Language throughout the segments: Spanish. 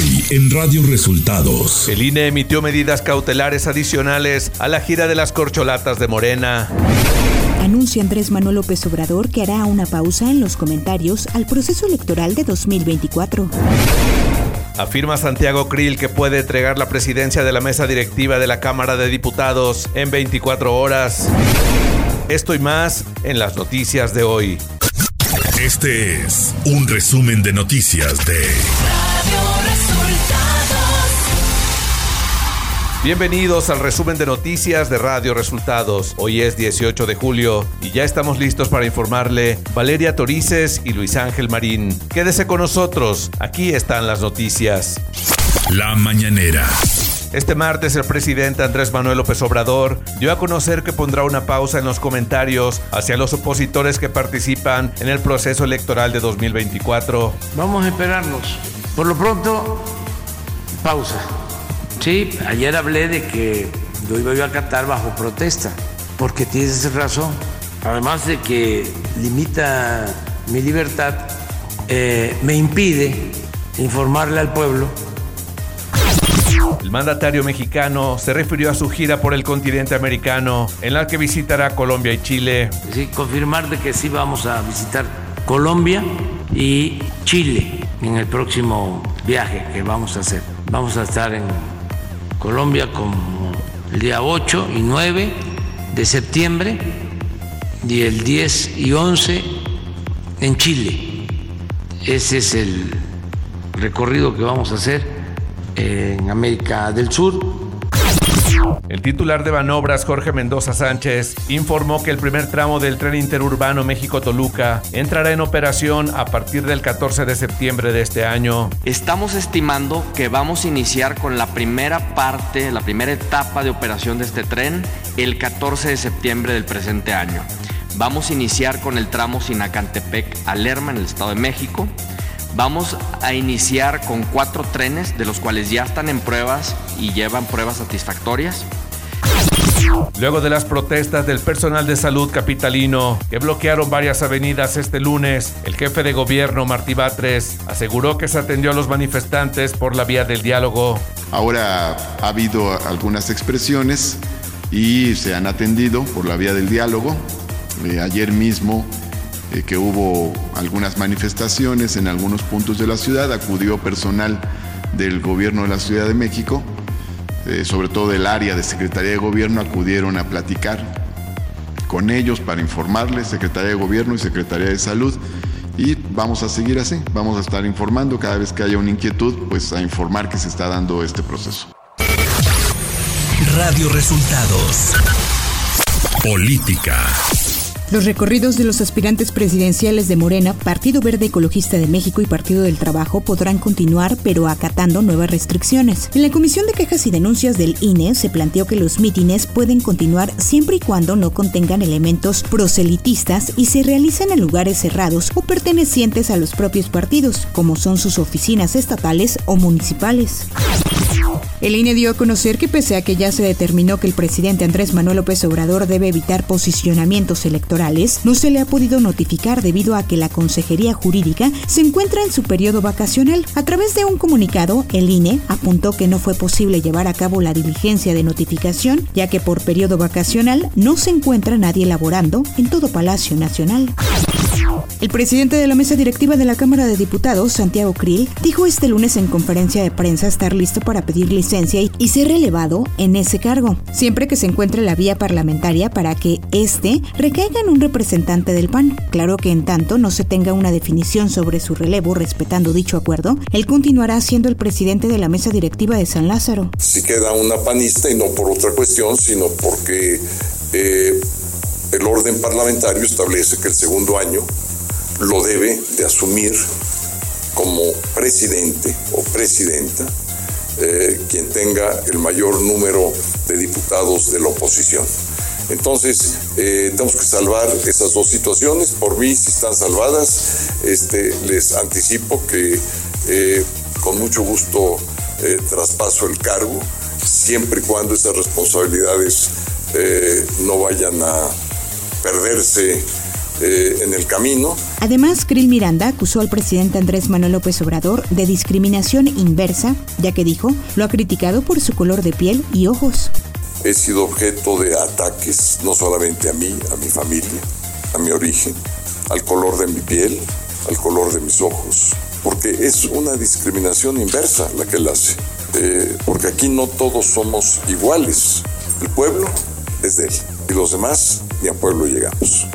Hoy en Radio Resultados. El INE emitió medidas cautelares adicionales a la gira de las corcholatas de Morena. Anuncia Andrés Manuel López Obrador que hará una pausa en los comentarios al proceso electoral de 2024. Afirma Santiago Krill que puede entregar la presidencia de la mesa directiva de la Cámara de Diputados en 24 horas. Esto y más en las noticias de hoy. Este es un resumen de noticias de Bienvenidos al resumen de noticias de Radio Resultados. Hoy es 18 de julio y ya estamos listos para informarle Valeria Torices y Luis Ángel Marín. Quédese con nosotros, aquí están las noticias. La mañanera. Este martes el presidente Andrés Manuel López Obrador dio a conocer que pondrá una pausa en los comentarios hacia los opositores que participan en el proceso electoral de 2024. Vamos a esperarnos. Por lo pronto, pausa. Sí, ayer hablé de que lo iba a acatar bajo protesta, porque tienes razón. Además de que limita mi libertad, eh, me impide informarle al pueblo el mandatario mexicano se refirió a su gira por el continente americano, en la que visitará Colombia y Chile. Sí, confirmar de que sí vamos a visitar Colombia y Chile en el próximo viaje que vamos a hacer. Vamos a estar en Colombia como el día 8 y 9 de septiembre y el 10 y 11 en Chile. Ese es el recorrido que vamos a hacer en América del Sur. El titular de Banobras, Jorge Mendoza Sánchez, informó que el primer tramo del tren interurbano México-Toluca entrará en operación a partir del 14 de septiembre de este año. Estamos estimando que vamos a iniciar con la primera parte, la primera etapa de operación de este tren el 14 de septiembre del presente año. Vamos a iniciar con el tramo Sinacantepec a Lerma en el Estado de México. Vamos a iniciar con cuatro trenes, de los cuales ya están en pruebas y llevan pruebas satisfactorias. Luego de las protestas del personal de salud capitalino que bloquearon varias avenidas este lunes, el jefe de gobierno Martí Batres aseguró que se atendió a los manifestantes por la vía del diálogo. Ahora ha habido algunas expresiones y se han atendido por la vía del diálogo. Eh, ayer mismo eh, que hubo algunas manifestaciones en algunos puntos de la ciudad, acudió personal del gobierno de la Ciudad de México, eh, sobre todo del área de Secretaría de Gobierno, acudieron a platicar con ellos para informarles, Secretaría de Gobierno y Secretaría de Salud, y vamos a seguir así, vamos a estar informando cada vez que haya una inquietud, pues a informar que se está dando este proceso. Radio Resultados. Política. Los recorridos de los aspirantes presidenciales de Morena, Partido Verde Ecologista de México y Partido del Trabajo podrán continuar, pero acatando nuevas restricciones. En la Comisión de Quejas y Denuncias del INE se planteó que los mítines pueden continuar siempre y cuando no contengan elementos proselitistas y se realicen en lugares cerrados o pertenecientes a los propios partidos, como son sus oficinas estatales o municipales. El INE dio a conocer que pese a que ya se determinó que el presidente Andrés Manuel López Obrador debe evitar posicionamientos electorales, no se le ha podido notificar debido a que la Consejería Jurídica se encuentra en su periodo vacacional. A través de un comunicado, el INE apuntó que no fue posible llevar a cabo la diligencia de notificación, ya que por periodo vacacional no se encuentra nadie laborando en todo Palacio Nacional. El presidente de la mesa directiva de la Cámara de Diputados, Santiago Krill, dijo este lunes en conferencia de prensa estar listo para pedir licencia y ser relevado en ese cargo, siempre que se encuentre la vía parlamentaria para que éste recaiga en un representante del PAN. Claro que en tanto no se tenga una definición sobre su relevo respetando dicho acuerdo, él continuará siendo el presidente de la mesa directiva de San Lázaro. Si queda una panista y no por otra cuestión, sino porque eh, el orden parlamentario establece que el segundo año lo debe de asumir como presidente o presidenta eh, quien tenga el mayor número de diputados de la oposición. Entonces, eh, tenemos que salvar esas dos situaciones. Por mí, si están salvadas, este, les anticipo que eh, con mucho gusto traspaso el cargo, siempre y cuando esas responsabilidades no vayan a perderse eh, en el camino. Además, Krill Miranda acusó al presidente Andrés Manuel López Obrador de discriminación inversa, ya que dijo lo ha criticado por su color de piel y ojos. He sido objeto de ataques no solamente a mí, a mi familia, a mi origen, al color de mi piel, al color de mis ojos, porque es una discriminación inversa la que él hace, eh, porque aquí no todos somos iguales, el pueblo es de él y los demás ni a pueblo llegamos.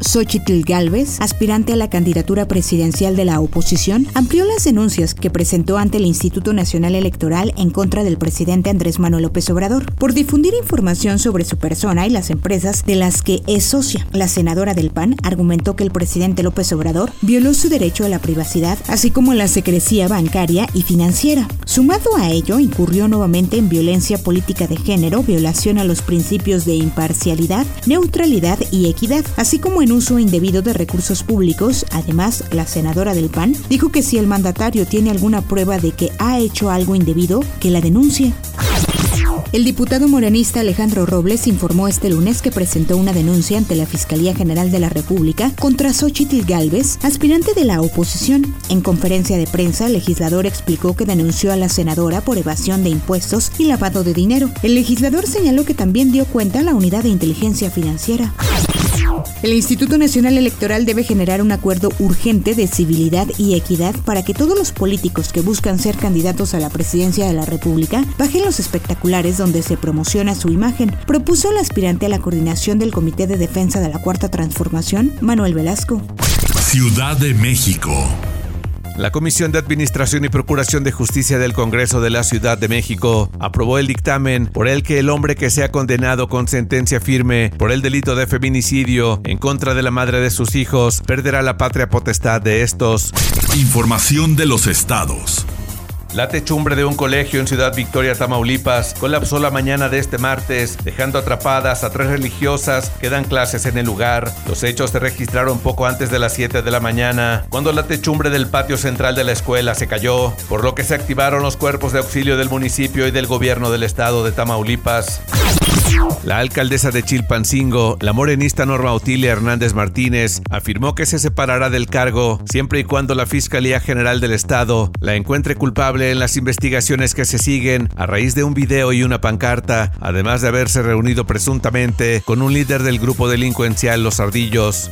Xochitl Galvez, aspirante a la candidatura presidencial de la oposición, amplió las denuncias que presentó ante el Instituto Nacional Electoral en contra del presidente Andrés Manuel López Obrador por difundir información sobre su persona y las empresas de las que es socia. La senadora del PAN argumentó que el presidente López Obrador violó su derecho a la privacidad, así como la secrecía bancaria y financiera. Sumado a ello, incurrió nuevamente en violencia política de género, violación a los principios de imparcialidad, neutralidad y equidad, así como en uso indebido de recursos públicos. Además, la senadora del PAN dijo que si el mandatario tiene alguna prueba de que ha hecho algo indebido, que la denuncie. El diputado morenista Alejandro Robles informó este lunes que presentó una denuncia ante la Fiscalía General de la República contra Xochitl Galvez, aspirante de la oposición. En conferencia de prensa, el legislador explicó que denunció a la senadora por evasión de impuestos y lavado de dinero. El legislador señaló que también dio cuenta a la unidad de inteligencia financiera. El Instituto Nacional Electoral debe generar un acuerdo urgente de civilidad y equidad para que todos los políticos que buscan ser candidatos a la presidencia de la República bajen los espectaculares donde se promociona su imagen, propuso el aspirante a la coordinación del Comité de Defensa de la Cuarta Transformación, Manuel Velasco. Ciudad de México. La Comisión de Administración y Procuración de Justicia del Congreso de la Ciudad de México aprobó el dictamen por el que el hombre que sea condenado con sentencia firme por el delito de feminicidio en contra de la madre de sus hijos perderá la patria potestad de estos. Información de los estados. La techumbre de un colegio en Ciudad Victoria, Tamaulipas, colapsó la mañana de este martes, dejando atrapadas a tres religiosas que dan clases en el lugar. Los hechos se registraron poco antes de las 7 de la mañana, cuando la techumbre del patio central de la escuela se cayó, por lo que se activaron los cuerpos de auxilio del municipio y del gobierno del estado de Tamaulipas. La alcaldesa de Chilpancingo, la morenista Norma Otilia Hernández Martínez, afirmó que se separará del cargo siempre y cuando la Fiscalía General del Estado la encuentre culpable en las investigaciones que se siguen a raíz de un video y una pancarta, además de haberse reunido presuntamente con un líder del grupo delincuencial Los Ardillos.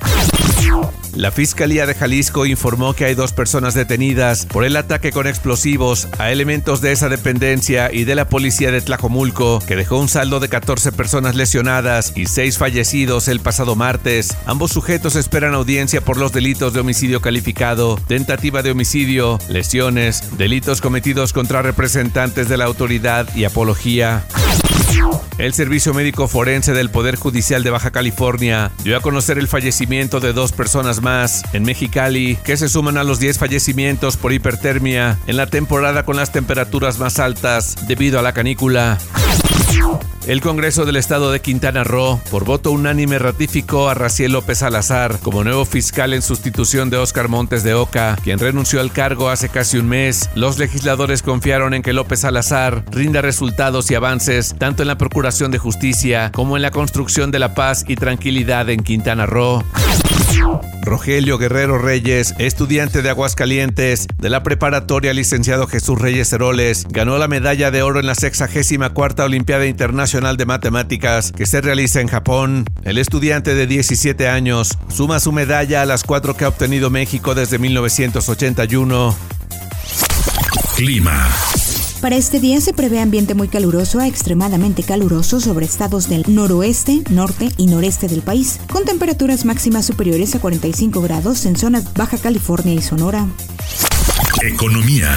La Fiscalía de Jalisco informó que hay dos personas detenidas por el ataque con explosivos a elementos de esa dependencia y de la policía de Tlajomulco, que dejó un saldo de 14 personas lesionadas y 6 fallecidos el pasado martes. Ambos sujetos esperan audiencia por los delitos de homicidio calificado, tentativa de homicidio, lesiones, delitos cometidos contra representantes de la autoridad y apología. El Servicio Médico Forense del Poder Judicial de Baja California dio a conocer el fallecimiento de dos personas más en Mexicali, que se suman a los 10 fallecimientos por hipertermia en la temporada con las temperaturas más altas debido a la canícula. El Congreso del Estado de Quintana Roo, por voto unánime, ratificó a Raciel López Salazar como nuevo fiscal en sustitución de Óscar Montes de Oca, quien renunció al cargo hace casi un mes. Los legisladores confiaron en que López Salazar rinda resultados y avances tanto en la Procuración de Justicia como en la construcción de la paz y tranquilidad en Quintana Roo. Rogelio Guerrero Reyes, estudiante de Aguascalientes de la preparatoria licenciado Jesús Reyes Heroles, ganó la medalla de oro en la 64 Olimpiada Internacional de Matemáticas que se realiza en Japón. El estudiante de 17 años suma su medalla a las cuatro que ha obtenido México desde 1981. Clima. Para este día se prevé ambiente muy caluroso a extremadamente caluroso sobre estados del noroeste, norte y noreste del país, con temperaturas máximas superiores a 45 grados en zonas Baja California y Sonora. Economía.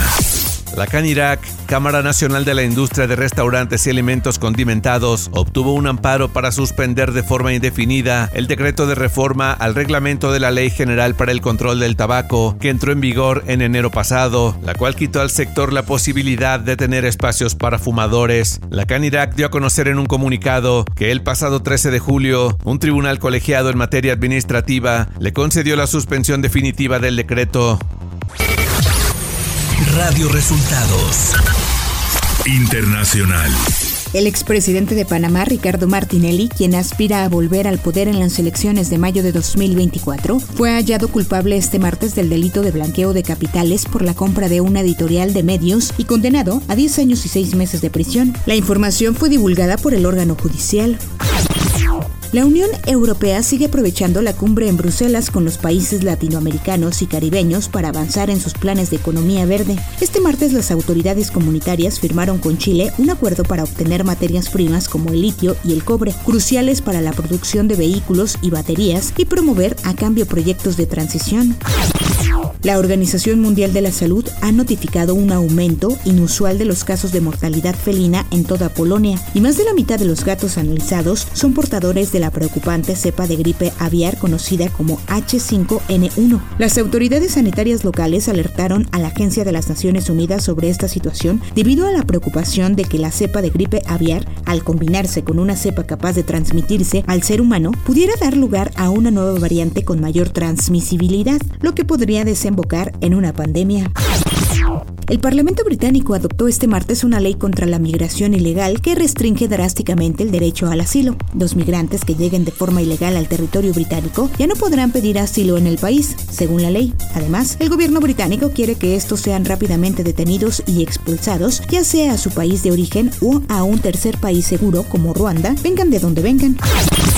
La CANIRAC, Cámara Nacional de la Industria de Restaurantes y Alimentos Condimentados, obtuvo un amparo para suspender de forma indefinida el decreto de reforma al reglamento de la Ley General para el Control del Tabaco, que entró en vigor en enero pasado, la cual quitó al sector la posibilidad de tener espacios para fumadores. La CANIRAC dio a conocer en un comunicado que el pasado 13 de julio, un tribunal colegiado en materia administrativa le concedió la suspensión definitiva del decreto. Radio Resultados. Internacional. El expresidente de Panamá, Ricardo Martinelli, quien aspira a volver al poder en las elecciones de mayo de 2024, fue hallado culpable este martes del delito de blanqueo de capitales por la compra de una editorial de medios y condenado a 10 años y 6 meses de prisión. La información fue divulgada por el órgano judicial. La Unión Europea sigue aprovechando la cumbre en Bruselas con los países latinoamericanos y caribeños para avanzar en sus planes de economía verde. Este martes las autoridades comunitarias firmaron con Chile un acuerdo para obtener materias primas como el litio y el cobre, cruciales para la producción de vehículos y baterías, y promover a cambio proyectos de transición. La Organización Mundial de la Salud ha notificado un aumento inusual de los casos de mortalidad felina en toda Polonia y más de la mitad de los gatos analizados son portadores de la preocupante cepa de gripe aviar conocida como H5N1. Las autoridades sanitarias locales alertaron a la Agencia de las Naciones Unidas sobre esta situación debido a la preocupación de que la cepa de gripe aviar, al combinarse con una cepa capaz de transmitirse al ser humano, pudiera dar lugar a una nueva variante con mayor transmisibilidad, lo que podría desembocar en una pandemia. El Parlamento británico adoptó este martes una ley contra la migración ilegal que restringe drásticamente el derecho al asilo. Los migrantes que lleguen de forma ilegal al territorio británico ya no podrán pedir asilo en el país, según la ley. Además, el gobierno británico quiere que estos sean rápidamente detenidos y expulsados, ya sea a su país de origen o a un tercer país seguro como Ruanda, vengan de donde vengan.